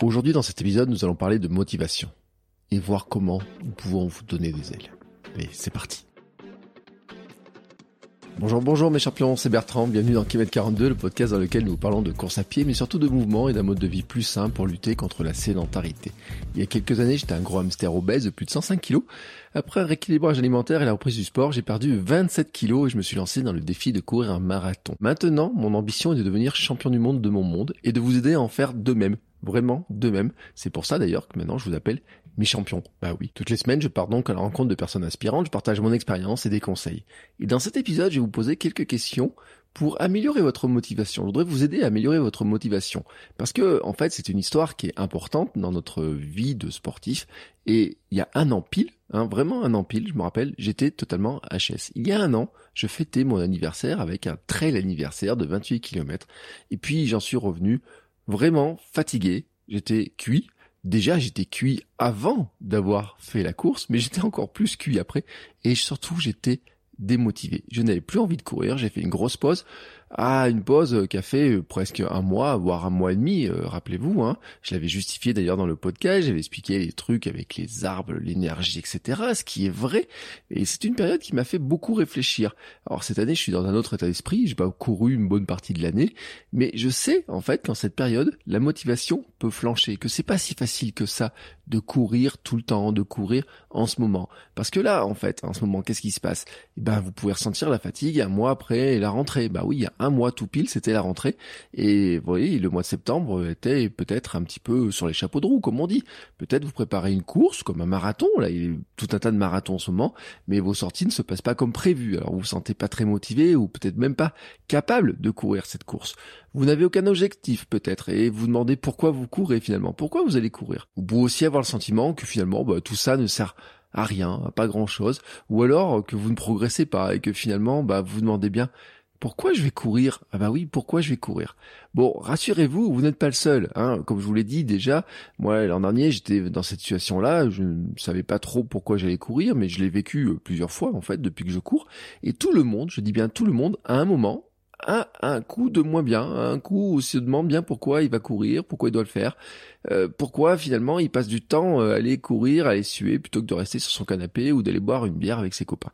Aujourd'hui, dans cet épisode, nous allons parler de motivation et voir comment nous pouvons vous donner des ailes. Allez, c'est parti. Bonjour, bonjour mes champions, c'est Bertrand, bienvenue dans Kilomètre 42, le podcast dans lequel nous parlons de course à pied, mais surtout de mouvement et d'un mode de vie plus sain pour lutter contre la sédentarité. Il y a quelques années, j'étais un gros hamster obèse de plus de 105 kilos. Après un rééquilibrage alimentaire et la reprise du sport, j'ai perdu 27 kilos et je me suis lancé dans le défi de courir un marathon. Maintenant, mon ambition est de devenir champion du monde de mon monde et de vous aider à en faire de même. Vraiment de même. C'est pour ça d'ailleurs que maintenant je vous appelle mes champions. Bah oui. Toutes les semaines, je pars donc à la rencontre de personnes aspirantes, je partage mon expérience et des conseils. Et dans cet épisode, je vais vous poser quelques questions pour améliorer votre motivation. Je voudrais vous aider à améliorer votre motivation. Parce que, en fait, c'est une histoire qui est importante dans notre vie de sportif. Et il y a un an pile, hein, vraiment un an pile, je me rappelle, j'étais totalement HS. Il y a un an, je fêtais mon anniversaire avec un trail anniversaire de 28 km. Et puis, j'en suis revenu vraiment fatigué. J'étais cuit déjà j'étais cuit avant d'avoir fait la course, mais j'étais encore plus cuit après, et surtout j'étais démotivé. Je n'avais plus envie de courir, j'ai fait une grosse pause. Ah, une pause qui a fait euh, presque un mois, voire un mois et demi, euh, rappelez-vous. Hein. Je l'avais justifié d'ailleurs dans le podcast, j'avais expliqué les trucs avec les arbres, l'énergie, etc. Ce qui est vrai. Et c'est une période qui m'a fait beaucoup réfléchir. Alors cette année, je suis dans un autre état d'esprit, j'ai pas couru une bonne partie de l'année, mais je sais en fait qu'en cette période, la motivation peut flancher, que c'est pas si facile que ça de courir tout le temps, de courir en ce moment. Parce que là, en fait, en ce moment, qu'est-ce qui se passe? Eh ben, vous pouvez ressentir la fatigue un mois après la rentrée. Bah oui, il y a un mois tout pile, c'était la rentrée. Et vous voyez, le mois de septembre était peut-être un petit peu sur les chapeaux de roue, comme on dit. Peut-être vous préparez une course, comme un marathon. Là, il y a tout un tas de marathons en ce moment, mais vos sorties ne se passent pas comme prévu. Alors vous vous sentez pas très motivé ou peut-être même pas capable de courir cette course. Vous n'avez aucun objectif peut-être et vous demandez pourquoi vous courez finalement, pourquoi vous allez courir? Vous pouvez aussi avoir le sentiment que finalement bah, tout ça ne sert à rien, à pas grand chose, ou alors que vous ne progressez pas et que finalement bah, vous vous demandez bien pourquoi je vais courir? Ah bah oui, pourquoi je vais courir? Bon, rassurez-vous, vous n'êtes pas le seul. Hein. Comme je vous l'ai dit déjà, moi l'an dernier j'étais dans cette situation-là, je ne savais pas trop pourquoi j'allais courir, mais je l'ai vécu euh, plusieurs fois en fait depuis que je cours. Et tout le monde, je dis bien tout le monde, à un moment, un coup de moins bien, un coup où se demande bien pourquoi il va courir, pourquoi il doit le faire, euh, pourquoi finalement il passe du temps euh, à aller courir, à aller suer, plutôt que de rester sur son canapé ou d'aller boire une bière avec ses copains.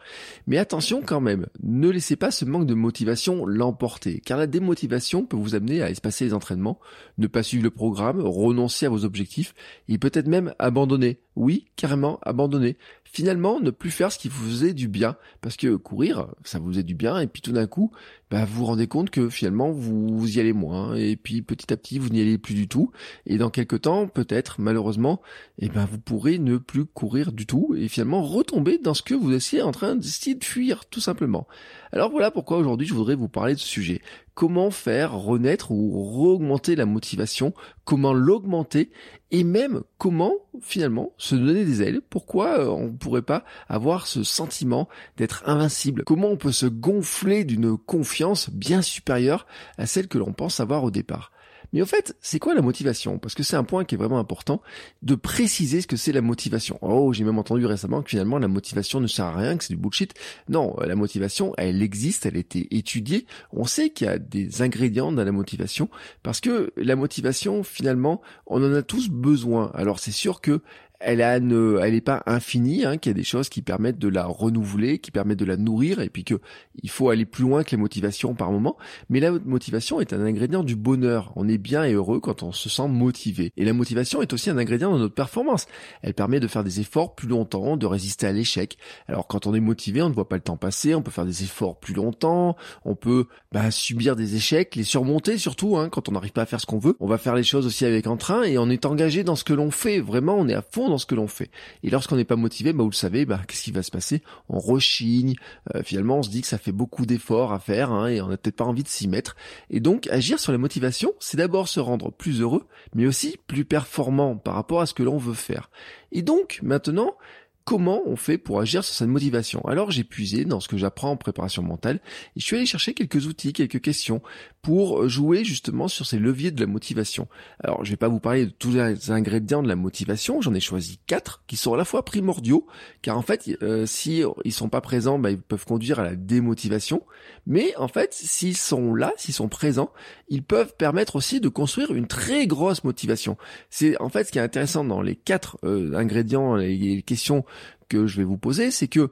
Mais attention quand même, ne laissez pas ce manque de motivation l'emporter, car la démotivation peut vous amener à espacer les entraînements, ne pas suivre le programme, renoncer à vos objectifs, et peut-être même abandonner. Oui, carrément abandonner. Finalement, ne plus faire ce qui vous faisait du bien, parce que courir, ça vous faisait du bien, et puis tout d'un coup, bah, vous vous rendez compte que finalement vous, y allez moins, et puis petit à petit vous n'y allez plus du tout, et dans quelques temps, peut-être, malheureusement, eh ben, vous pourrez ne plus courir du tout et finalement retomber dans ce que vous essayez en train d'essayer de fuir, tout simplement. Alors voilà pourquoi aujourd'hui je voudrais vous parler de ce sujet. Comment faire renaître ou augmenter la motivation, comment l'augmenter? Et même comment finalement se donner des ailes? Pourquoi euh, on ne pourrait pas avoir ce sentiment d'être invincible? Comment on peut se gonfler d'une confiance bien supérieure à celle que l'on pense avoir au départ? Mais au fait, c'est quoi la motivation? Parce que c'est un point qui est vraiment important de préciser ce que c'est la motivation. Oh, j'ai même entendu récemment que finalement la motivation ne sert à rien, que c'est du bullshit. Non, la motivation, elle existe, elle a été étudiée. On sait qu'il y a des ingrédients dans la motivation parce que la motivation, finalement, on en a tous besoin. Alors c'est sûr que elle a elle est pas infinie, hein, qu'il y a des choses qui permettent de la renouveler, qui permettent de la nourrir, et puis que il faut aller plus loin que les motivations par moment. Mais la motivation est un ingrédient du bonheur. On est bien et heureux quand on se sent motivé. Et la motivation est aussi un ingrédient de notre performance. Elle permet de faire des efforts plus longtemps, de résister à l'échec. Alors quand on est motivé, on ne voit pas le temps passer, on peut faire des efforts plus longtemps, on peut bah, subir des échecs, les surmonter surtout, hein, quand on n'arrive pas à faire ce qu'on veut. On va faire les choses aussi avec entrain et on est engagé dans ce que l'on fait. Vraiment, on est à fond ce que l'on fait. Et lorsqu'on n'est pas motivé, bah, vous le savez, bah, qu'est-ce qui va se passer? On rechigne, euh, finalement on se dit que ça fait beaucoup d'efforts à faire hein, et on n'a peut-être pas envie de s'y mettre. Et donc agir sur la motivation, c'est d'abord se rendre plus heureux, mais aussi plus performant par rapport à ce que l'on veut faire. Et donc maintenant, comment on fait pour agir sur cette motivation Alors j'ai puisé dans ce que j'apprends en préparation mentale et je suis allé chercher quelques outils, quelques questions pour jouer justement sur ces leviers de la motivation. Alors je vais pas vous parler de tous les ingrédients de la motivation, j'en ai choisi quatre qui sont à la fois primordiaux car en fait euh, si ils sont pas présents, bah, ils peuvent conduire à la démotivation, mais en fait s'ils sont là, s'ils sont présents, ils peuvent permettre aussi de construire une très grosse motivation. C'est en fait ce qui est intéressant dans les quatre euh, ingrédients, les questions que je vais vous poser, c'est que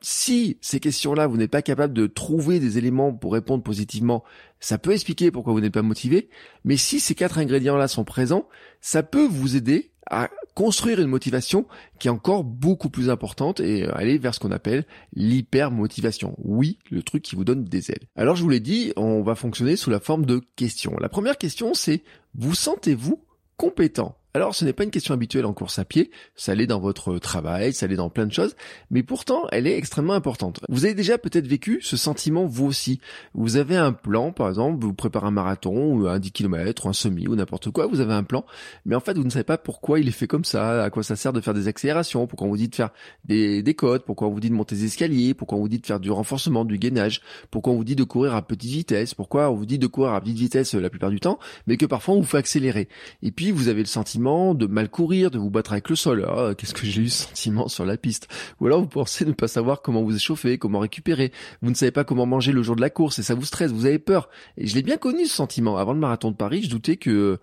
si ces questions-là, vous n'êtes pas capable de trouver des éléments pour répondre positivement, ça peut expliquer pourquoi vous n'êtes pas motivé. Mais si ces quatre ingrédients-là sont présents, ça peut vous aider à construire une motivation qui est encore beaucoup plus importante et aller vers ce qu'on appelle l'hyper-motivation. Oui, le truc qui vous donne des ailes. Alors je vous l'ai dit, on va fonctionner sous la forme de questions. La première question, c'est vous sentez-vous compétent? Alors ce n'est pas une question habituelle en course à pied, ça l'est dans votre travail, ça l'est dans plein de choses, mais pourtant elle est extrêmement importante. Vous avez déjà peut-être vécu ce sentiment vous aussi. Vous avez un plan, par exemple, vous préparez un marathon ou un 10 km ou un semi ou n'importe quoi, vous avez un plan, mais en fait vous ne savez pas pourquoi il est fait comme ça, à quoi ça sert de faire des accélérations, pourquoi on vous dit de faire des, des côtes, pourquoi on vous dit de monter des escaliers, pourquoi on vous dit de faire du renforcement, du gainage, pourquoi on vous dit de courir à petite vitesse, pourquoi on vous dit de courir à petite vitesse la plupart du temps, mais que parfois on vous fait accélérer. Et puis vous avez le sentiment de mal courir, de vous battre avec le sol. Ah, qu'est-ce que j'ai eu ce sentiment sur la piste Ou alors vous pensez ne pas savoir comment vous échauffer, comment récupérer. Vous ne savez pas comment manger le jour de la course et ça vous stresse, vous avez peur. Et je l'ai bien connu ce sentiment. Avant le marathon de Paris, je doutais que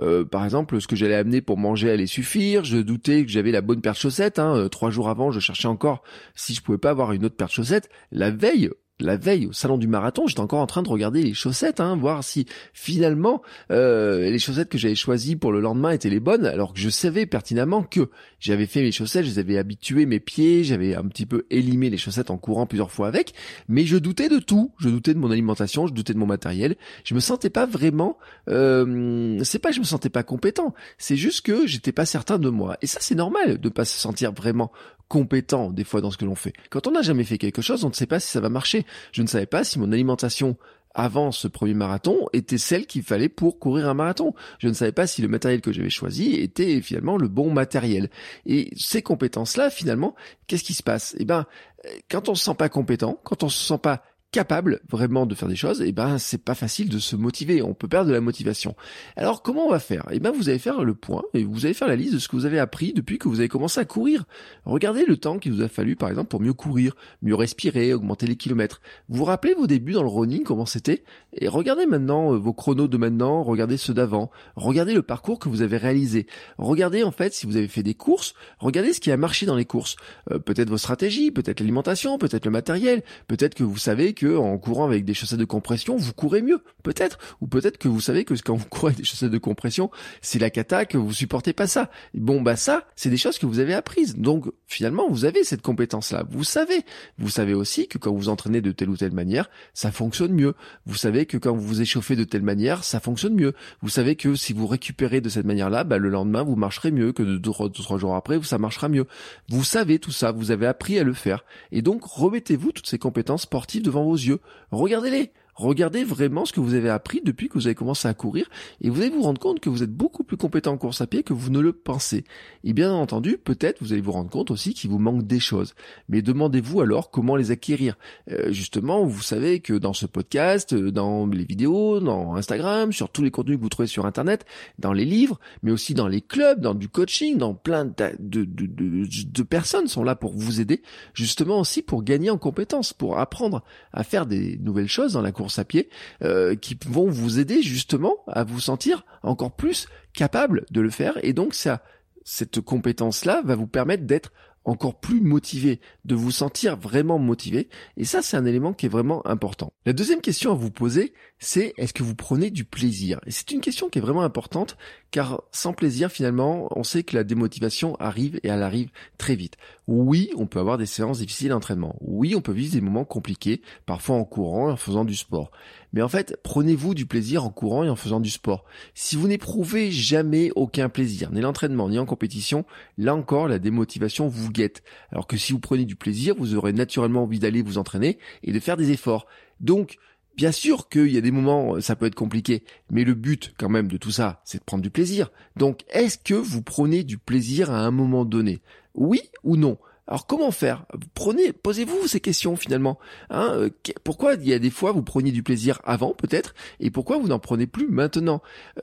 euh, par exemple, ce que j'allais amener pour manger allait suffire. Je doutais que j'avais la bonne paire de chaussettes. Hein. Euh, trois jours avant, je cherchais encore si je pouvais pas avoir une autre paire de chaussettes. La veille, la veille au salon du marathon, j'étais encore en train de regarder les chaussettes, hein, voir si finalement euh, les chaussettes que j'avais choisies pour le lendemain étaient les bonnes, alors que je savais pertinemment que j'avais fait mes chaussettes, je les avais mes pieds, j'avais un petit peu élimé les chaussettes en courant plusieurs fois avec, mais je doutais de tout, je doutais de mon alimentation, je doutais de mon matériel, je me sentais pas vraiment, euh, c'est pas que je me sentais pas compétent, c'est juste que j'étais pas certain de moi, et ça c'est normal de pas se sentir vraiment compétent des fois dans ce que l'on fait. Quand on n'a jamais fait quelque chose, on ne sait pas si ça va marcher. Je ne savais pas si mon alimentation avant ce premier marathon était celle qu'il fallait pour courir un marathon. Je ne savais pas si le matériel que j'avais choisi était finalement le bon matériel. Et ces compétences-là, finalement, qu'est-ce qui se passe? Eh ben, quand on se sent pas compétent, quand on se sent pas capable vraiment de faire des choses, et eh ben c'est pas facile de se motiver, on peut perdre de la motivation. Alors comment on va faire? Eh ben vous allez faire le point et vous allez faire la liste de ce que vous avez appris depuis que vous avez commencé à courir. Regardez le temps qu'il vous a fallu par exemple pour mieux courir, mieux respirer, augmenter les kilomètres. Vous vous rappelez vos débuts dans le running comment c'était? Et regardez maintenant euh, vos chronos de maintenant, regardez ceux d'avant, regardez le parcours que vous avez réalisé. Regardez en fait si vous avez fait des courses, regardez ce qui a marché dans les courses. Euh, peut-être vos stratégies, peut-être l'alimentation, peut-être le matériel, peut-être que vous savez que en courant avec des chaussettes de compression, vous courez mieux, peut-être. Ou peut-être que vous savez que quand vous courez avec des chaussettes de compression, c'est la cata que vous supportez pas ça. Bon bah ça, c'est des choses que vous avez apprises. Donc finalement, vous avez cette compétence-là. Vous savez. Vous savez aussi que quand vous entraînez de telle ou telle manière, ça fonctionne mieux. Vous savez que quand vous vous échauffez de telle manière, ça fonctionne mieux. Vous savez que si vous récupérez de cette manière-là, bah, le lendemain, vous marcherez mieux que de deux, trois jours après, ça marchera mieux. Vous savez tout ça. Vous avez appris à le faire. Et donc, remettez-vous toutes ces compétences sportives devant Regardez-les. Regardez vraiment ce que vous avez appris depuis que vous avez commencé à courir et vous allez vous rendre compte que vous êtes beaucoup plus compétent en course à pied que vous ne le pensez. Et bien entendu, peut-être vous allez vous rendre compte aussi qu'il vous manque des choses. Mais demandez-vous alors comment les acquérir. Euh, justement, vous savez que dans ce podcast, euh, dans les vidéos, dans Instagram, sur tous les contenus que vous trouvez sur Internet, dans les livres, mais aussi dans les clubs, dans du coaching, dans plein de, de, de, de personnes sont là pour vous aider, justement aussi pour gagner en compétences, pour apprendre à faire des nouvelles choses dans la course à pied euh, qui vont vous aider justement à vous sentir encore plus capable de le faire et donc ça cette compétence là va vous permettre d'être encore plus motivé, de vous sentir vraiment motivé. Et ça, c'est un élément qui est vraiment important. La deuxième question à vous poser, c'est est-ce que vous prenez du plaisir? Et c'est une question qui est vraiment importante car sans plaisir finalement, on sait que la démotivation arrive et elle arrive très vite. Oui, on peut avoir des séances difficiles d'entraînement. Oui, on peut vivre des moments compliqués, parfois en courant et en faisant du sport. Mais en fait, prenez-vous du plaisir en courant et en faisant du sport. Si vous n'éprouvez jamais aucun plaisir, ni l'entraînement, ni en compétition, là encore, la démotivation vous guette. Alors que si vous prenez du plaisir, vous aurez naturellement envie d'aller vous entraîner et de faire des efforts. Donc, Bien sûr qu'il y a des moments, ça peut être compliqué, mais le but quand même de tout ça, c'est de prendre du plaisir. Donc, est-ce que vous prenez du plaisir à un moment donné? Oui ou non? Alors comment faire? Prenez, posez-vous ces questions finalement. Hein euh, pourquoi il y a des fois vous preniez du plaisir avant peut-être et pourquoi vous n'en prenez plus maintenant?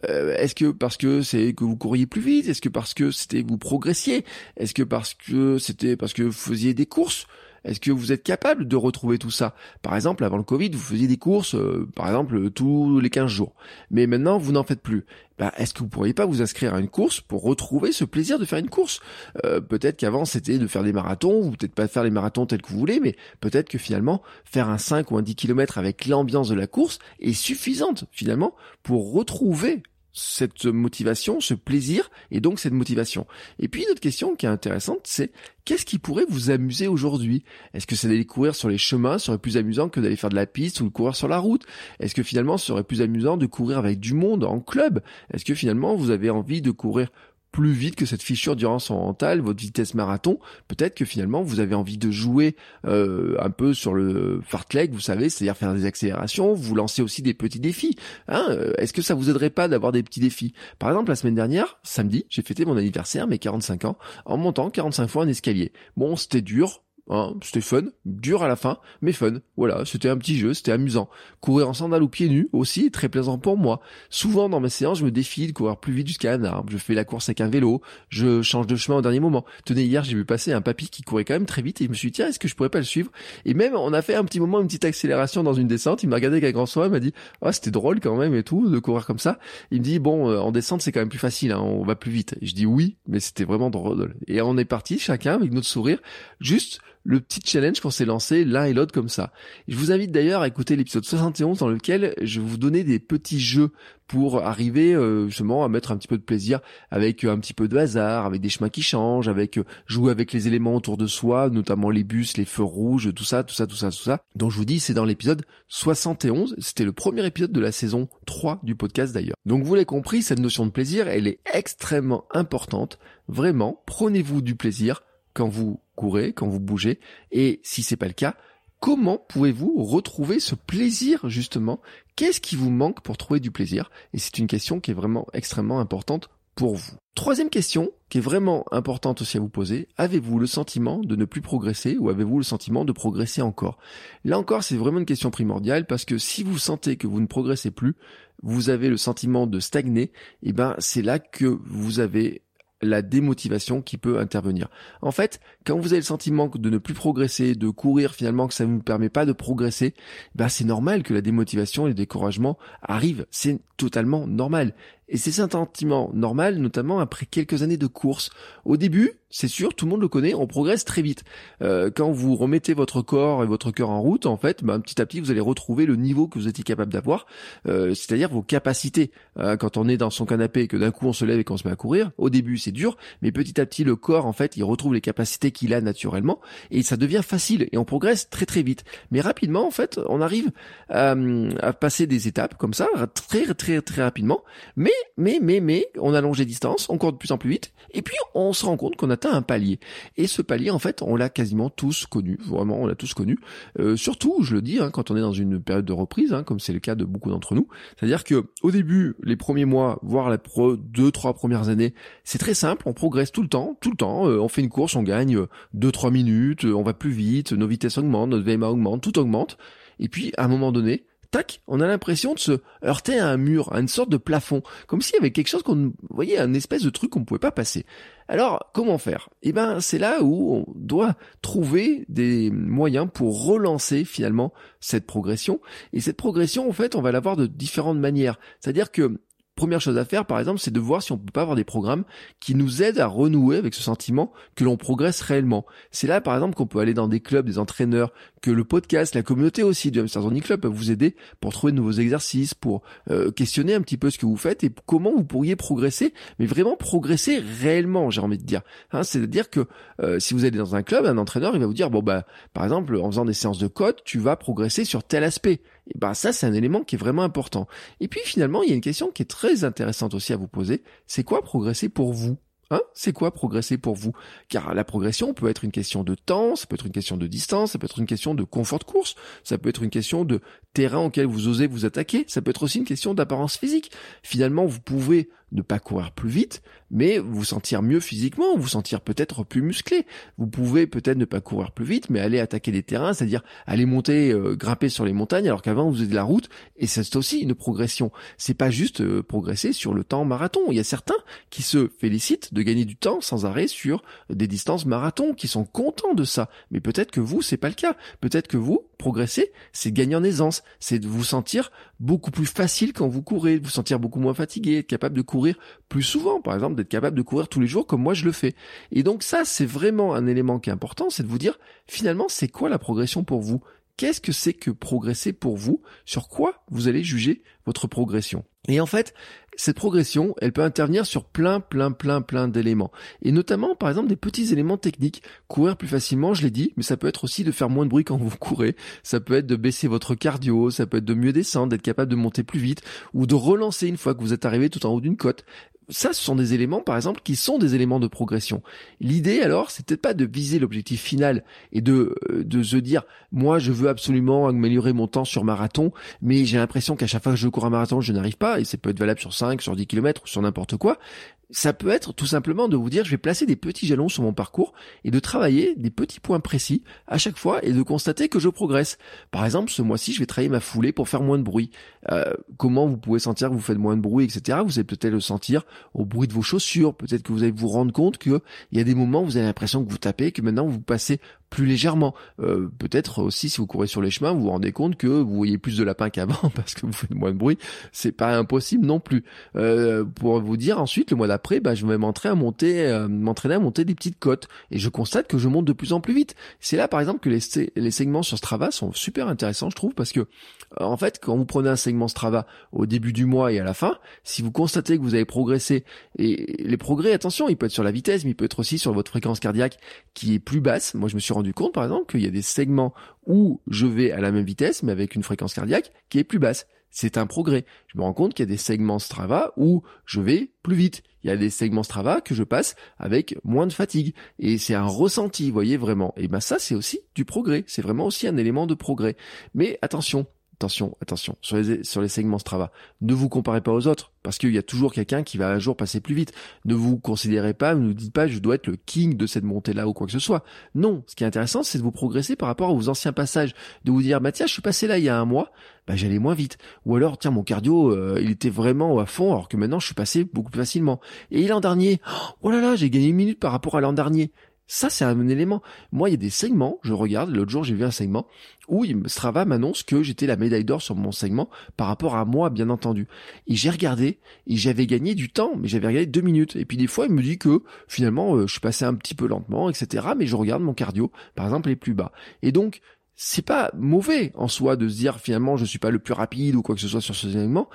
Euh, Est-ce que parce que c'est que vous couriez plus vite? Est-ce que parce que c'était vous progressiez? Est-ce que parce que c'était parce que vous faisiez des courses? Est-ce que vous êtes capable de retrouver tout ça? Par exemple, avant le Covid, vous faisiez des courses, euh, par exemple, tous les 15 jours. Mais maintenant, vous n'en faites plus. Bah, est-ce que vous pourriez pas vous inscrire à une course pour retrouver ce plaisir de faire une course? Euh, Peut-être qu'avant c'était de faire des marathons, ou peut-être pas faire les marathons tels que vous voulez, mais peut-être que finalement faire un 5 ou un 10 km avec l'ambiance de la course est suffisante finalement pour retrouver cette motivation, ce plaisir, et donc cette motivation. Et puis une autre question qui est intéressante, c'est qu'est-ce qui pourrait vous amuser aujourd'hui? Est-ce que c'est d'aller courir sur les chemins serait plus amusant que d'aller faire de la piste ou de courir sur la route? Est-ce que finalement ce serait plus amusant de courir avec du monde en club? Est-ce que finalement vous avez envie de courir plus vite que cette fissure d'urgence mentale, votre vitesse marathon, peut-être que finalement vous avez envie de jouer euh, un peu sur le fartlek, vous savez, c'est-à-dire faire des accélérations, vous lancez aussi des petits défis. Hein euh, Est-ce que ça vous aiderait pas d'avoir des petits défis? Par exemple, la semaine dernière, samedi, j'ai fêté mon anniversaire, mes 45 ans, en montant 45 fois un escalier. Bon, c'était dur, Hein, c'était fun, dur à la fin, mais fun. Voilà, c'était un petit jeu, c'était amusant. Courir en sandales ou pieds nus aussi, très plaisant pour moi. Souvent dans mes séances, je me défie de courir plus vite jusqu'à un arbre. Je fais la course avec un vélo, je change de chemin au dernier moment. Tenez, hier, j'ai vu passer un papy qui courait quand même très vite et je me suis dit, tiens, est-ce que je pourrais pas le suivre? Et même, on a fait un petit moment, une petite accélération dans une descente. Il m'a regardé avec un grand soin, il m'a dit, ah, c'était drôle quand même et tout, de courir comme ça. Il me dit, bon, euh, en descente, c'est quand même plus facile, hein, on va plus vite. je dis oui, mais c'était vraiment drôle. Et on est parti, chacun avec notre sourire, juste le petit challenge qu'on s'est lancé l'un et l'autre comme ça. Je vous invite d'ailleurs à écouter l'épisode 71 dans lequel je vous donner des petits jeux pour arriver euh, justement à mettre un petit peu de plaisir avec euh, un petit peu de hasard, avec des chemins qui changent, avec euh, jouer avec les éléments autour de soi, notamment les bus, les feux rouges, tout ça, tout ça, tout ça, tout ça. Donc je vous dis, c'est dans l'épisode 71, c'était le premier épisode de la saison 3 du podcast d'ailleurs. Donc vous l'avez compris, cette notion de plaisir, elle est extrêmement importante. Vraiment, prenez-vous du plaisir quand vous courez, quand vous bougez, et si c'est pas le cas, comment pouvez-vous retrouver ce plaisir justement? Qu'est-ce qui vous manque pour trouver du plaisir? Et c'est une question qui est vraiment extrêmement importante pour vous. Troisième question, qui est vraiment importante aussi à vous poser, avez-vous le sentiment de ne plus progresser ou avez-vous le sentiment de progresser encore? Là encore, c'est vraiment une question primordiale parce que si vous sentez que vous ne progressez plus, vous avez le sentiment de stagner, et eh ben c'est là que vous avez la démotivation qui peut intervenir. En fait, quand vous avez le sentiment de ne plus progresser, de courir finalement que ça ne vous permet pas de progresser, ben c'est normal que la démotivation et le découragement arrivent. C'est totalement normal. Et c'est un sentiment normal, notamment après quelques années de course. Au début, c'est sûr, tout le monde le connaît, on progresse très vite. Euh, quand vous remettez votre corps et votre cœur en route, en fait, ben, petit à petit, vous allez retrouver le niveau que vous étiez capable d'avoir, euh, c'est-à-dire vos capacités. Euh, quand on est dans son canapé et que d'un coup on se lève et qu'on se met à courir, au début c'est dur, mais petit à petit le corps, en fait, il retrouve les capacités qu'il a naturellement et ça devient facile et on progresse très très vite. Mais rapidement, en fait, on arrive à, à passer des étapes comme ça, très très très rapidement. Mais mais, mais, mais, on allonge les distances, on court de plus en plus vite, et puis on se rend compte qu'on atteint un palier. Et ce palier, en fait, on l'a quasiment tous connu, vraiment, on l'a tous connu. Euh, surtout, je le dis, hein, quand on est dans une période de reprise, hein, comme c'est le cas de beaucoup d'entre nous, c'est-à-dire que au début, les premiers mois, voire les deux, trois premières années, c'est très simple, on progresse tout le temps, tout le temps. Euh, on fait une course, on gagne deux, trois minutes, on va plus vite, nos vitesses augmentent, notre VMA augmente, tout augmente. Et puis, à un moment donné, tac, on a l'impression de se heurter à un mur, à une sorte de plafond, comme s'il y avait quelque chose qu'on, voyez, un espèce de truc qu'on ne pouvait pas passer. Alors, comment faire? Eh ben, c'est là où on doit trouver des moyens pour relancer finalement cette progression. Et cette progression, en fait, on va l'avoir de différentes manières. C'est-à-dire que première chose à faire, par exemple, c'est de voir si on peut pas avoir des programmes qui nous aident à renouer avec ce sentiment que l'on progresse réellement. C'est là, par exemple, qu'on peut aller dans des clubs, des entraîneurs, que le podcast, la communauté aussi du Hamster Zone Club peut vous aider pour trouver de nouveaux exercices, pour euh, questionner un petit peu ce que vous faites et comment vous pourriez progresser, mais vraiment progresser réellement, j'ai envie de dire. Hein, C'est-à-dire que euh, si vous allez dans un club, un entraîneur, il va vous dire, bon bah, par exemple, en faisant des séances de code, tu vas progresser sur tel aspect. Et ben ça, c'est un élément qui est vraiment important. Et puis finalement, il y a une question qui est très intéressante aussi à vous poser. C'est quoi progresser pour vous? Hein? C'est quoi progresser pour vous? Car la progression peut être une question de temps, ça peut être une question de distance, ça peut être une question de confort de course, ça peut être une question de terrain auquel vous osez vous attaquer, ça peut être aussi une question d'apparence physique. Finalement, vous pouvez ne pas courir plus vite, mais vous sentir mieux physiquement, vous sentir peut-être plus musclé. Vous pouvez peut-être ne pas courir plus vite, mais aller attaquer des terrains, c'est-à-dire aller monter, euh, grimper sur les montagnes, alors qu'avant vous faisiez de la route, et c'est aussi une progression. C'est pas juste euh, progresser sur le temps marathon. Il y a certains qui se félicitent de gagner du temps sans arrêt sur des distances marathon, qui sont contents de ça. Mais peut-être que vous, c'est pas le cas. Peut-être que vous, progresser, c'est gagner en aisance, c'est de vous sentir beaucoup plus facile quand vous courez, de vous sentir beaucoup moins fatigué, être capable de courir plus souvent, par exemple, d'être capable de courir tous les jours comme moi je le fais. Et donc ça, c'est vraiment un élément qui est important, c'est de vous dire, finalement, c'est quoi la progression pour vous? Qu'est-ce que c'est que progresser pour vous? Sur quoi vous allez juger votre progression? Et en fait, cette progression, elle peut intervenir sur plein, plein, plein, plein d'éléments. Et notamment, par exemple, des petits éléments techniques. Courir plus facilement, je l'ai dit, mais ça peut être aussi de faire moins de bruit quand vous courez. Ça peut être de baisser votre cardio, ça peut être de mieux descendre, d'être capable de monter plus vite, ou de relancer une fois que vous êtes arrivé tout en haut d'une côte ça, ce sont des éléments, par exemple, qui sont des éléments de progression. L'idée, alors, c'est peut-être pas de viser l'objectif final et de, euh, de se dire, moi, je veux absolument améliorer mon temps sur marathon, mais j'ai l'impression qu'à chaque fois que je cours un marathon, je n'arrive pas, et ça peut être valable sur 5, sur 10 km, ou sur n'importe quoi ça peut être tout simplement de vous dire je vais placer des petits jalons sur mon parcours et de travailler des petits points précis à chaque fois et de constater que je progresse. Par exemple, ce mois-ci, je vais travailler ma foulée pour faire moins de bruit. Euh, comment vous pouvez sentir que vous faites moins de bruit, etc. Vous allez peut-être le sentir au bruit de vos chaussures. Peut-être que vous allez vous rendre compte qu'il y a des moments où vous avez l'impression que vous tapez, que maintenant vous passez plus légèrement. Euh, peut-être aussi si vous courez sur les chemins, vous vous rendez compte que vous voyez plus de lapins qu'avant parce que vous faites moins de bruit. C'est pas impossible non plus. Euh, pour vous dire ensuite, le mois d'après, bah, je vais m'entraîner à monter, euh, m'entraîner à monter des petites côtes et je constate que je monte de plus en plus vite. C'est là par exemple que les, les segments sur Strava sont super intéressants, je trouve, parce que en fait, quand vous prenez un segment Strava au début du mois et à la fin, si vous constatez que vous avez progressé et les progrès, attention, il peut être sur la vitesse, mais il peut être aussi sur votre fréquence cardiaque qui est plus basse. Moi, je me suis rendu compte, par exemple, qu'il y a des segments où je vais à la même vitesse, mais avec une fréquence cardiaque qui est plus basse. C'est un progrès. Je me rends compte qu'il y a des segments Strava où je vais plus vite. Il y a des segments Strava que je passe avec moins de fatigue. Et c'est un ressenti, voyez vraiment. Et ben ça, c'est aussi du progrès. C'est vraiment aussi un élément de progrès. Mais attention, attention, attention, sur les, sur les segments Strava, ne vous comparez pas aux autres, parce qu'il y a toujours quelqu'un qui va un jour passer plus vite. Ne vous considérez pas, ne vous dites pas je dois être le king de cette montée-là ou quoi que ce soit. Non, ce qui est intéressant, c'est de vous progresser par rapport à vos anciens passages, de vous dire, bah tiens, je suis passé là il y a un mois, bah j'allais moins vite. Ou alors, tiens, mon cardio, euh, il était vraiment à fond, alors que maintenant je suis passé beaucoup plus facilement. Et l'an dernier, oh là là, j'ai gagné une minute par rapport à l'an dernier. Ça, c'est un élément. Moi, il y a des segments, je regarde, l'autre jour, j'ai vu un segment où Strava m'annonce que j'étais la médaille d'or sur mon segment par rapport à moi, bien entendu. Et j'ai regardé, et j'avais gagné du temps, mais j'avais regardé deux minutes. Et puis des fois, il me dit que finalement, euh, je suis passé un petit peu lentement, etc. Mais je regarde mon cardio, par exemple, les plus bas. Et donc, c'est pas mauvais en soi de se dire finalement je suis pas le plus rapide ou quoi que ce soit sur ce élément.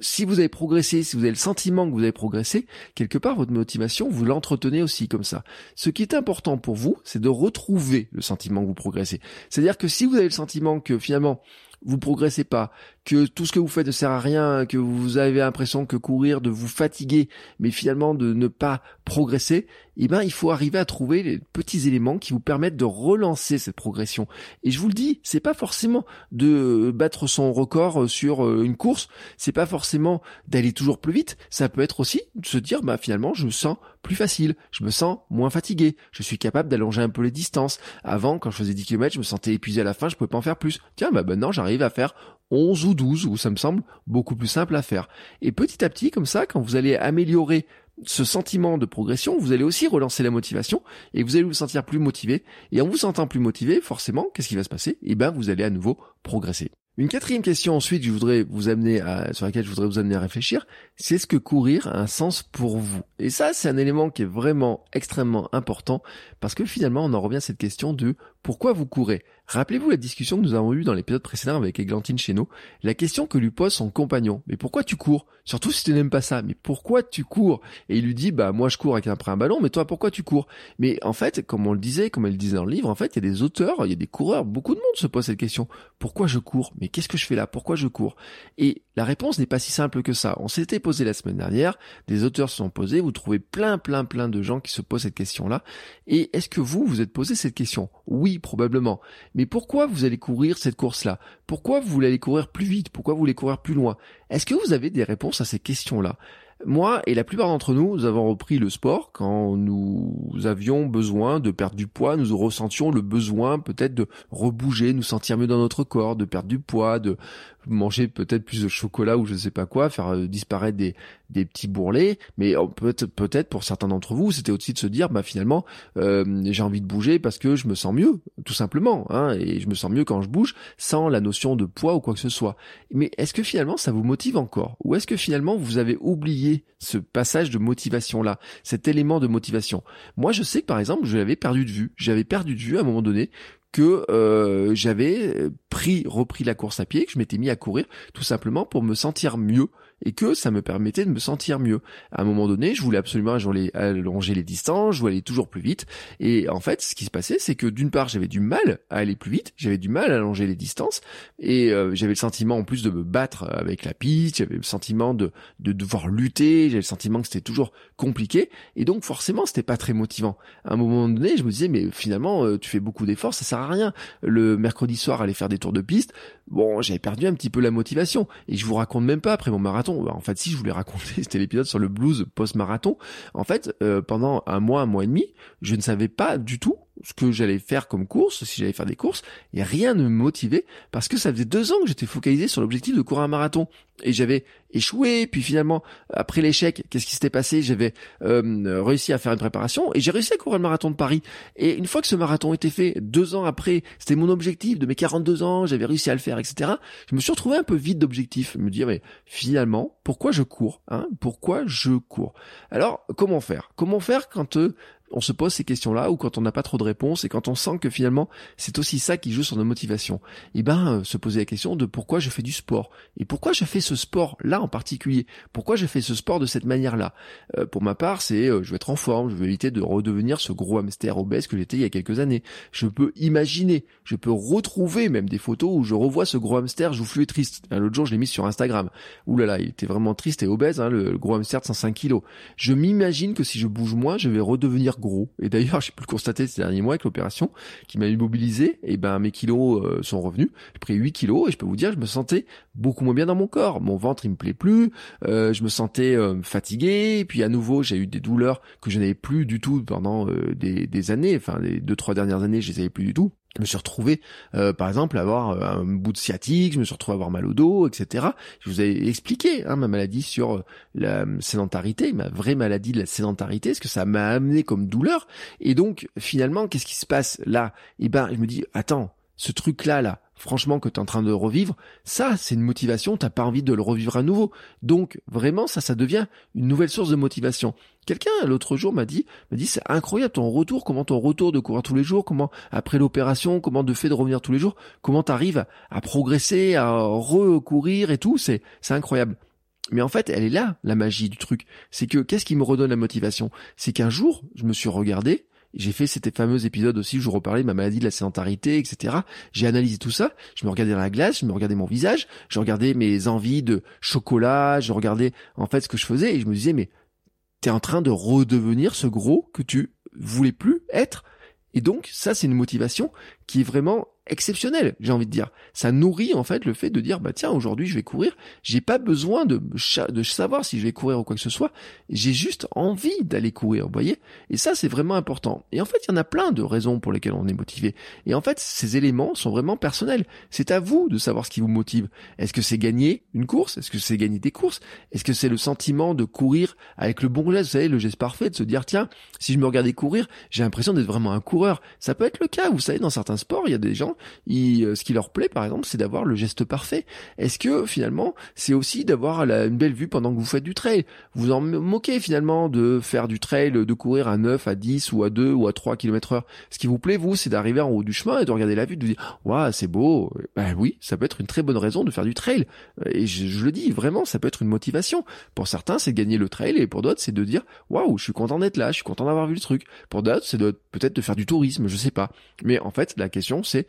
Si vous avez progressé, si vous avez le sentiment que vous avez progressé, quelque part votre motivation, vous l'entretenez aussi comme ça. Ce qui est important pour vous, c'est de retrouver le sentiment que vous progressez. C'est-à-dire que si vous avez le sentiment que finalement vous progressez pas, que tout ce que vous faites ne sert à rien, que vous avez l'impression que courir de vous fatiguer, mais finalement de ne pas progresser, eh ben il faut arriver à trouver les petits éléments qui vous permettent de relancer cette progression. Et je vous le dis, c'est pas forcément de battre son record sur euh, une course, c'est pas forcément d'aller toujours plus vite, ça peut être aussi de se dire bah finalement je me sens plus facile, je me sens moins fatigué, je suis capable d'allonger un peu les distances. Avant quand je faisais 10 km, je me sentais épuisé à la fin, je pouvais pas en faire plus. Tiens, bah maintenant j'arrive à faire 11 ou 12, où ça me semble beaucoup plus simple à faire. Et petit à petit, comme ça, quand vous allez améliorer ce sentiment de progression, vous allez aussi relancer la motivation et vous allez vous sentir plus motivé. Et en vous sentant plus motivé, forcément, qu'est-ce qui va se passer? Eh ben, vous allez à nouveau progresser. Une quatrième question ensuite je voudrais vous amener sur laquelle je voudrais vous amener à réfléchir, c'est ce que courir a un sens pour vous Et ça, c'est un élément qui est vraiment extrêmement important parce que finalement, on en revient à cette question de pourquoi vous courez? Rappelez-vous la discussion que nous avons eue dans l'épisode précédent avec Églantine Chéneau, la question que lui pose son compagnon. Mais pourquoi tu cours? Surtout si tu n'aimes pas ça. Mais pourquoi tu cours Et il lui dit, bah moi je cours avec après un ballon, mais toi pourquoi tu cours? Mais en fait, comme on le disait, comme elle le disait dans le livre, en fait, il y a des auteurs, il y a des coureurs, beaucoup de monde se pose cette question. Pourquoi je cours? Mais qu'est-ce que je fais là? Pourquoi je cours Et la réponse n'est pas si simple que ça. On s'était posé la semaine dernière, des auteurs se sont posés, vous trouvez plein plein plein de gens qui se posent cette question-là. Et est-ce que vous, vous êtes posé cette question? Oui, probablement. Mais pourquoi vous allez courir cette course-là? Pourquoi vous voulez aller courir plus vite? Pourquoi vous voulez courir plus loin? Est-ce que vous avez des réponses à ces questions-là? Moi et la plupart d'entre nous, nous avons repris le sport quand nous avions besoin de perdre du poids, nous ressentions le besoin peut-être de rebouger, nous sentir mieux dans notre corps, de perdre du poids, de manger peut-être plus de chocolat ou je sais pas quoi, faire euh, disparaître des, des petits bourrelets, mais peut-être peut-être pour certains d'entre vous, c'était aussi de se dire bah finalement euh, j'ai envie de bouger parce que je me sens mieux, tout simplement, hein, et je me sens mieux quand je bouge sans la notion de poids ou quoi que ce soit. Mais est-ce que finalement ça vous motive encore, ou est-ce que finalement vous avez oublié ce passage de motivation là, cet élément de motivation? Moi je sais que par exemple je l'avais perdu de vue, j'avais perdu de vue à un moment donné que euh, j'avais pris repris la course à pied, que je m'étais mis à courir tout simplement pour me sentir mieux et que ça me permettait de me sentir mieux. À un moment donné, je voulais absolument allonger les distances, je voulais aller toujours plus vite. Et en fait, ce qui se passait, c'est que d'une part, j'avais du mal à aller plus vite, j'avais du mal à allonger les distances, et euh, j'avais le sentiment en plus de me battre avec la piste, j'avais le sentiment de, de devoir lutter, j'avais le sentiment que c'était toujours compliqué, et donc forcément, c'était pas très motivant. À un moment donné, je me disais, mais finalement, euh, tu fais beaucoup d'efforts, ça sert à rien. Le mercredi soir, aller faire des tours de piste, bon, j'avais perdu un petit peu la motivation. Et je vous raconte même pas après mon marathon. Bah, en fait, si je voulais raconter, c'était l'épisode sur le blues post-marathon. En fait, euh, pendant un mois, un mois et demi, je ne savais pas du tout ce que j'allais faire comme course, si j'allais faire des courses, et rien ne me motivait parce que ça faisait deux ans que j'étais focalisé sur l'objectif de courir un marathon et j'avais échoué. Puis finalement, après l'échec, qu'est-ce qui s'était passé? J'avais euh, réussi à faire une préparation et j'ai réussi à courir le marathon de Paris. Et une fois que ce marathon était fait, deux ans après, c'était mon objectif de mes 42 ans, j'avais réussi à le faire, etc. Je me suis retrouvé un peu vide d'objectifs, me dire mais finalement, pourquoi je cours hein? Pourquoi je cours? Alors comment faire? Comment faire quand euh, on se pose ces questions-là ou quand on n'a pas trop de réponses et quand on sent que finalement c'est aussi ça qui joue sur nos motivations. Et eh ben euh, se poser la question de pourquoi je fais du sport et pourquoi je fais ce sport-là en particulier? Pourquoi je fais ce sport de cette manière-là? Euh, pour ma part, c'est euh, je veux être en forme, je veux éviter de redevenir ce gros hamster obèse que j'étais il y a quelques années. Je peux imaginer, je peux retrouver même des photos où je revois ce gros hamster joufflu et triste. L'autre jour, je l'ai mis sur Instagram. Ouh là il était vraiment triste et obèse, hein, le, gros hamster de 105 kilos. Je m'imagine que si je bouge moins, je vais redevenir gros. Et d'ailleurs, j'ai pu le constater ces derniers mois avec l'opération qui m'a immobilisé. Et ben, mes kilos euh, sont revenus. J'ai pris 8 kilos et je peux vous dire, je me sentais beaucoup moins bien dans mon corps. Mon ventre, il me plaît plus. Euh, je me sentais euh, fatigué. Et puis à nouveau, j'ai eu des douleurs que je n'avais plus du tout pendant des, années. Enfin, les deux, trois dernières années, je les avais plus du tout. Je me suis retrouvé, euh, par exemple, avoir euh, un bout de sciatique, je me suis retrouvé avoir mal au dos, etc. Je vous ai expliqué hein, ma maladie sur euh, la sédentarité, ma vraie maladie de la sédentarité, ce que ça m'a amené comme douleur. Et donc, finalement, qu'est-ce qui se passe là? Eh ben, je me dis, attends, ce truc-là, là, franchement, que tu es en train de revivre, ça, c'est une motivation, t'as pas envie de le revivre à nouveau. Donc, vraiment, ça, ça devient une nouvelle source de motivation. Quelqu'un, l'autre jour, m'a dit, m'a dit, c'est incroyable ton retour, comment ton retour de courir tous les jours, comment, après l'opération, comment de fait de revenir tous les jours, comment t'arrives à progresser, à recourir et tout, c'est, c'est incroyable. Mais en fait, elle est là, la magie du truc. C'est que, qu'est-ce qui me redonne la motivation? C'est qu'un jour, je me suis regardé, j'ai fait cet fameux épisode aussi où je reparlais de ma maladie de la sédentarité, etc. J'ai analysé tout ça. Je me regardais dans la glace, je me regardais mon visage, je regardais mes envies de chocolat, je regardais en fait ce que je faisais et je me disais mais t'es en train de redevenir ce gros que tu voulais plus être. Et donc ça c'est une motivation qui est vraiment exceptionnel, j'ai envie de dire. Ça nourrit en fait le fait de dire bah tiens aujourd'hui je vais courir, j'ai pas besoin de de savoir si je vais courir ou quoi que ce soit, j'ai juste envie d'aller courir, vous voyez? Et ça c'est vraiment important. Et en fait, il y en a plein de raisons pour lesquelles on est motivé. Et en fait, ces éléments sont vraiment personnels. C'est à vous de savoir ce qui vous motive. Est-ce que c'est gagner une course? Est-ce que c'est gagner des courses? Est-ce que c'est le sentiment de courir avec le bon geste, vous savez, le geste parfait de se dire tiens, si je me regardais courir, j'ai l'impression d'être vraiment un coureur? Ça peut être le cas, vous savez dans certains sports, il y a des gens ils, ce qui leur plaît, par exemple, c'est d'avoir le geste parfait. Est-ce que finalement, c'est aussi d'avoir une belle vue pendant que vous faites du trail? Vous en moquez finalement de faire du trail, de courir à 9, à 10 ou à 2 ou à 3 km heure. Ce qui vous plaît, vous, c'est d'arriver en haut du chemin et de regarder la vue, de dire, waouh, c'est beau. Ben oui, ça peut être une très bonne raison de faire du trail. Et je, je le dis, vraiment, ça peut être une motivation. Pour certains, c'est gagner le trail et pour d'autres, c'est de dire, waouh, je suis content d'être là, je suis content d'avoir vu le truc. Pour d'autres, c'est peut-être de faire du tourisme, je sais pas. Mais en fait, la question, c'est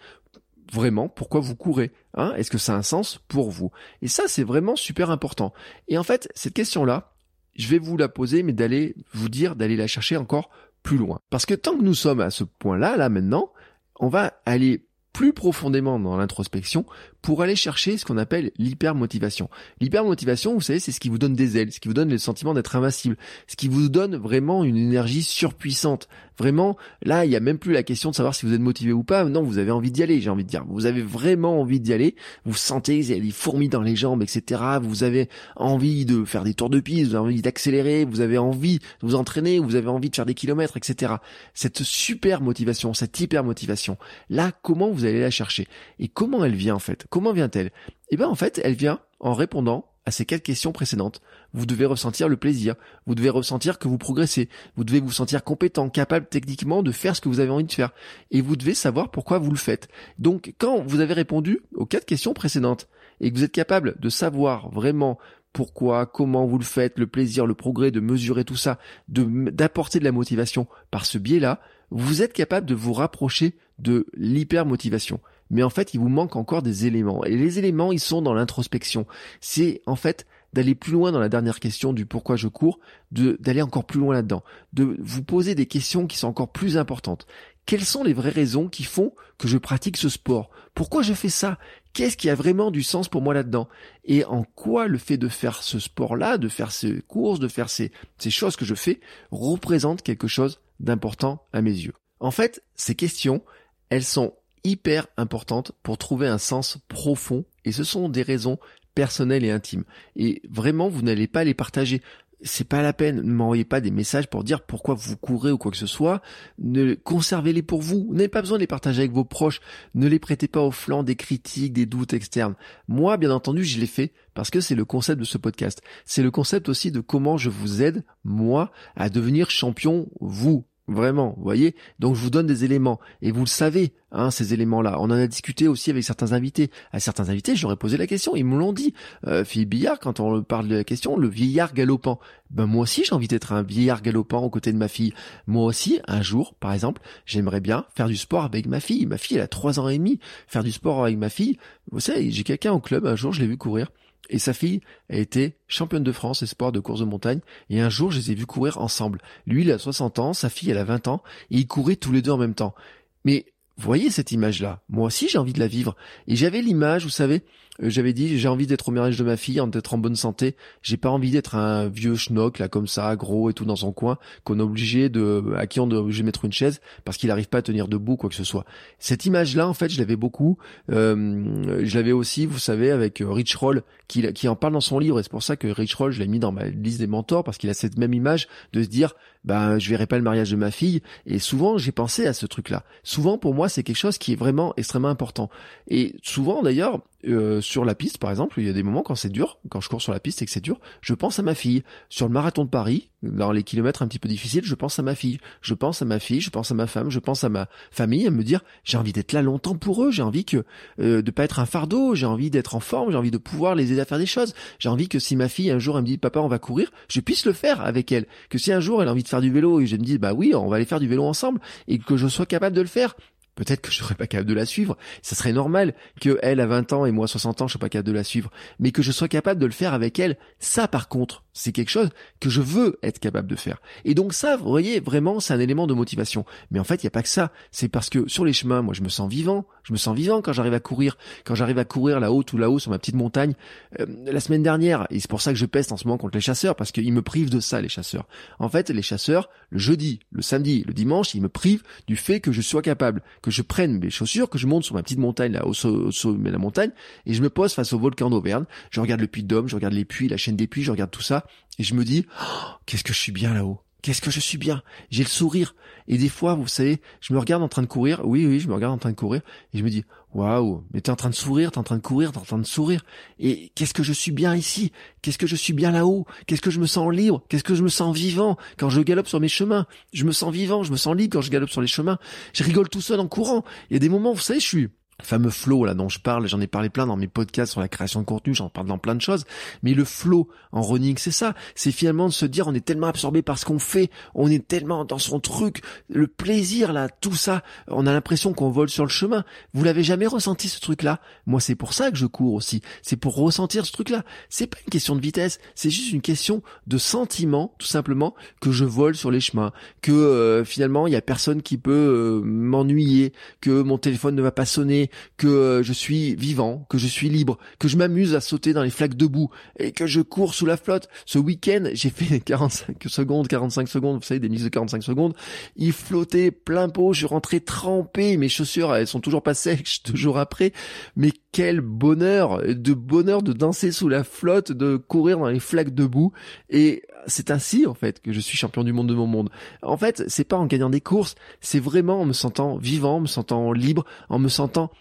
vraiment pourquoi vous courez hein? Est-ce que ça a un sens pour vous? Et ça, c'est vraiment super important. Et en fait, cette question-là, je vais vous la poser, mais d'aller vous dire d'aller la chercher encore plus loin. Parce que tant que nous sommes à ce point-là, là maintenant, on va aller plus profondément dans l'introspection pour aller chercher ce qu'on appelle l'hypermotivation. L'hypermotivation, vous savez, c'est ce qui vous donne des ailes, ce qui vous donne le sentiment d'être invincible, ce qui vous donne vraiment une énergie surpuissante. Vraiment, là, il n'y a même plus la question de savoir si vous êtes motivé ou pas. Non, vous avez envie d'y aller, j'ai envie de dire. Vous avez vraiment envie d'y aller. Vous sentez, des fourmis dans les jambes, etc. Vous avez envie de faire des tours de piste, vous avez envie d'accélérer, vous avez envie de vous entraîner, vous avez envie de faire des kilomètres, etc. Cette super motivation, cette hyper motivation, là, comment vous allez la chercher? Et comment elle vient en fait? Comment vient-elle? Eh bien en fait, elle vient en répondant à ces quatre questions précédentes. Vous devez ressentir le plaisir, vous devez ressentir que vous progressez, vous devez vous sentir compétent, capable techniquement de faire ce que vous avez envie de faire, et vous devez savoir pourquoi vous le faites. Donc quand vous avez répondu aux quatre questions précédentes, et que vous êtes capable de savoir vraiment pourquoi, comment vous le faites, le plaisir, le progrès, de mesurer tout ça, d'apporter de la motivation par ce biais-là, vous êtes capable de vous rapprocher de l'hypermotivation mais en fait, il vous manque encore des éléments. Et les éléments, ils sont dans l'introspection. C'est en fait d'aller plus loin dans la dernière question du pourquoi je cours, d'aller encore plus loin là-dedans, de vous poser des questions qui sont encore plus importantes. Quelles sont les vraies raisons qui font que je pratique ce sport? Pourquoi je fais ça? Qu'est-ce qui a vraiment du sens pour moi là-dedans? Et en quoi le fait de faire ce sport-là, de faire ces courses, de faire ces, ces choses que je fais, représente quelque chose d'important à mes yeux? En fait, ces questions, elles sont hyper importante pour trouver un sens profond et ce sont des raisons personnelles et intimes. Et vraiment, vous n'allez pas les partager. C'est pas la peine, ne m'envoyez pas des messages pour dire pourquoi vous courez ou quoi que ce soit. Ne conservez-les pour vous. N'avez pas besoin de les partager avec vos proches. Ne les prêtez pas au flanc des critiques, des doutes externes. Moi, bien entendu, je l'ai fait parce que c'est le concept de ce podcast. C'est le concept aussi de comment je vous aide, moi, à devenir champion, vous, Vraiment, vous voyez? Donc je vous donne des éléments. Et vous le savez, hein, ces éléments-là. On en a discuté aussi avec certains invités. À certains invités, j'aurais posé la question. Ils me l'ont dit. Euh, Billard, quand on parle de la question, le vieillard galopant. Ben moi aussi, j'ai envie d'être un vieillard galopant aux côtés de ma fille. Moi aussi, un jour, par exemple, j'aimerais bien faire du sport avec ma fille. Ma fille, elle a trois ans et demi. Faire du sport avec ma fille. Vous savez, j'ai quelqu'un au club, un jour, je l'ai vu courir. Et sa fille a été championne de France espoir de course de montagne. Et un jour, je les ai vus courir ensemble. Lui, il a 60 ans, sa fille, elle a 20 ans. Et ils couraient tous les deux en même temps. Mais voyez cette image-là. Moi aussi, j'ai envie de la vivre. Et j'avais l'image, vous savez, j'avais dit, j'ai envie d'être au mariage de ma fille, d'être en bonne santé. J'ai pas envie d'être un vieux schnock, là, comme ça, gros et tout dans son coin, qu'on est obligé de, à qui on est obligé de mettre une chaise parce qu'il arrive pas à tenir debout, quoi que ce soit. Cette image-là, en fait, je l'avais beaucoup. Euh, je l'avais aussi, vous savez, avec euh, Rich Roll, qui, qui en parle dans son livre. Et c'est pour ça que Rich Roll, je l'ai mis dans ma liste des mentors parce qu'il a cette même image de se dire, ben, je verrai pas le mariage de ma fille. Et souvent, j'ai pensé à ce truc-là. Souvent, pour moi, c'est quelque chose qui est vraiment extrêmement important. Et souvent, d'ailleurs, euh, sur la piste, par exemple, il y a des moments quand c'est dur, quand je cours sur la piste et que c'est dur, je pense à ma fille. Sur le marathon de Paris, dans les kilomètres un petit peu difficiles, je pense à ma fille. Je pense à ma fille, je pense à ma femme, je pense à ma famille, à me dire j'ai envie d'être là longtemps pour eux, j'ai envie que euh, de pas être un fardeau, j'ai envie d'être en forme, j'ai envie de pouvoir les aider à faire des choses. J'ai envie que si ma fille un jour elle me dit papa on va courir, je puisse le faire avec elle. Que si un jour elle a envie de faire du vélo et je me dis bah oui on va aller faire du vélo ensemble et que je sois capable de le faire Peut-être que je serais pas capable de la suivre. Ça serait normal que elle a 20 ans et moi 60 ans, je sois pas capable de la suivre. Mais que je sois capable de le faire avec elle, ça par contre, c'est quelque chose que je veux être capable de faire. Et donc ça, vous voyez, vraiment, c'est un élément de motivation. Mais en fait, il n'y a pas que ça. C'est parce que sur les chemins, moi, je me sens vivant. Je me sens vivant quand j'arrive à courir. Quand j'arrive à courir là-haut ou là-haut sur ma petite montagne. Euh, la semaine dernière, et c'est pour ça que je peste en ce moment contre les chasseurs, parce qu'ils me privent de ça, les chasseurs. En fait, les chasseurs, le jeudi, le samedi, le dimanche, ils me privent du fait que je sois capable, que je prenne mes chaussures, que je monte sur ma petite montagne là, au sommet de la montagne, et je me pose face au volcan d'Auvergne. Je regarde le puits de Dôme, je regarde les puits, la chaîne des puits, je regarde tout ça et je me dis, oh, qu'est-ce que je suis bien là-haut. Qu'est-ce que je suis bien. J'ai le sourire. Et des fois, vous savez, je me regarde en train de courir. Oui, oui, je me regarde en train de courir. Et je me dis, waouh, mais t'es en train de sourire, t'es en train de courir, t'es en train de sourire. Et qu'est-ce que je suis bien ici? Qu'est-ce que je suis bien là-haut? Qu'est-ce que je me sens libre? Qu'est-ce que je me sens vivant? Quand je galope sur mes chemins Je me sens vivant, je me sens libre quand je galope sur les chemins. Je rigole tout seul en courant. Il y a des moments, vous savez, je suis fameux flow là dont je parle, j'en ai parlé plein dans mes podcasts sur la création de contenu, j'en parle dans plein de choses, mais le flow en running, c'est ça, c'est finalement de se dire on est tellement absorbé par ce qu'on fait, on est tellement dans son truc, le plaisir là, tout ça, on a l'impression qu'on vole sur le chemin. Vous l'avez jamais ressenti ce truc là Moi c'est pour ça que je cours aussi, c'est pour ressentir ce truc là. C'est pas une question de vitesse, c'est juste une question de sentiment tout simplement que je vole sur les chemins, que euh, finalement il y a personne qui peut euh, m'ennuyer, que mon téléphone ne va pas sonner que euh, je suis vivant, que je suis libre, que je m'amuse à sauter dans les flaques de boue et que je cours sous la flotte. Ce week-end, j'ai fait 45 secondes, 45 secondes, vous savez, des mises de 45 secondes. Il flottait plein pot, je suis rentré trempé, mes chaussures, elles sont toujours pas sèches deux jours après. Mais quel bonheur, de bonheur de danser sous la flotte, de courir dans les flaques de boue. Et c'est ainsi, en fait, que je suis champion du monde de mon monde. En fait, c'est pas en gagnant des courses, c'est vraiment en me sentant vivant, en me sentant libre, en me sentant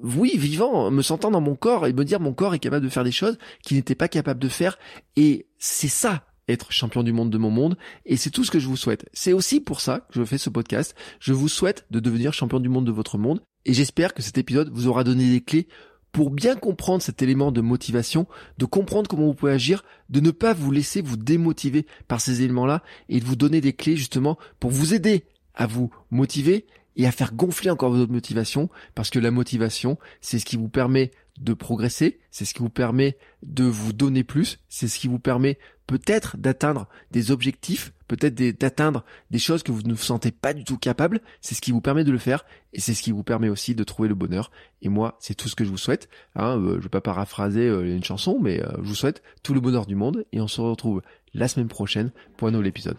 oui, vivant, me sentant dans mon corps et me dire mon corps est capable de faire des choses qu'il n'était pas capable de faire. Et c'est ça, être champion du monde de mon monde. Et c'est tout ce que je vous souhaite. C'est aussi pour ça que je fais ce podcast. Je vous souhaite de devenir champion du monde de votre monde. Et j'espère que cet épisode vous aura donné des clés pour bien comprendre cet élément de motivation, de comprendre comment vous pouvez agir, de ne pas vous laisser vous démotiver par ces éléments-là et de vous donner des clés justement pour vous aider à vous motiver et à faire gonfler encore votre motivation parce que la motivation, c'est ce qui vous permet de progresser, c'est ce qui vous permet de vous donner plus, c'est ce qui vous permet peut-être d'atteindre des objectifs, peut-être d'atteindre des choses que vous ne vous sentez pas du tout capable, c'est ce qui vous permet de le faire et c'est ce qui vous permet aussi de trouver le bonheur. Et moi, c'est tout ce que je vous souhaite. Hein, euh, je vais pas paraphraser euh, une chanson, mais euh, je vous souhaite tout le bonheur du monde et on se retrouve la semaine prochaine pour un nouvel épisode.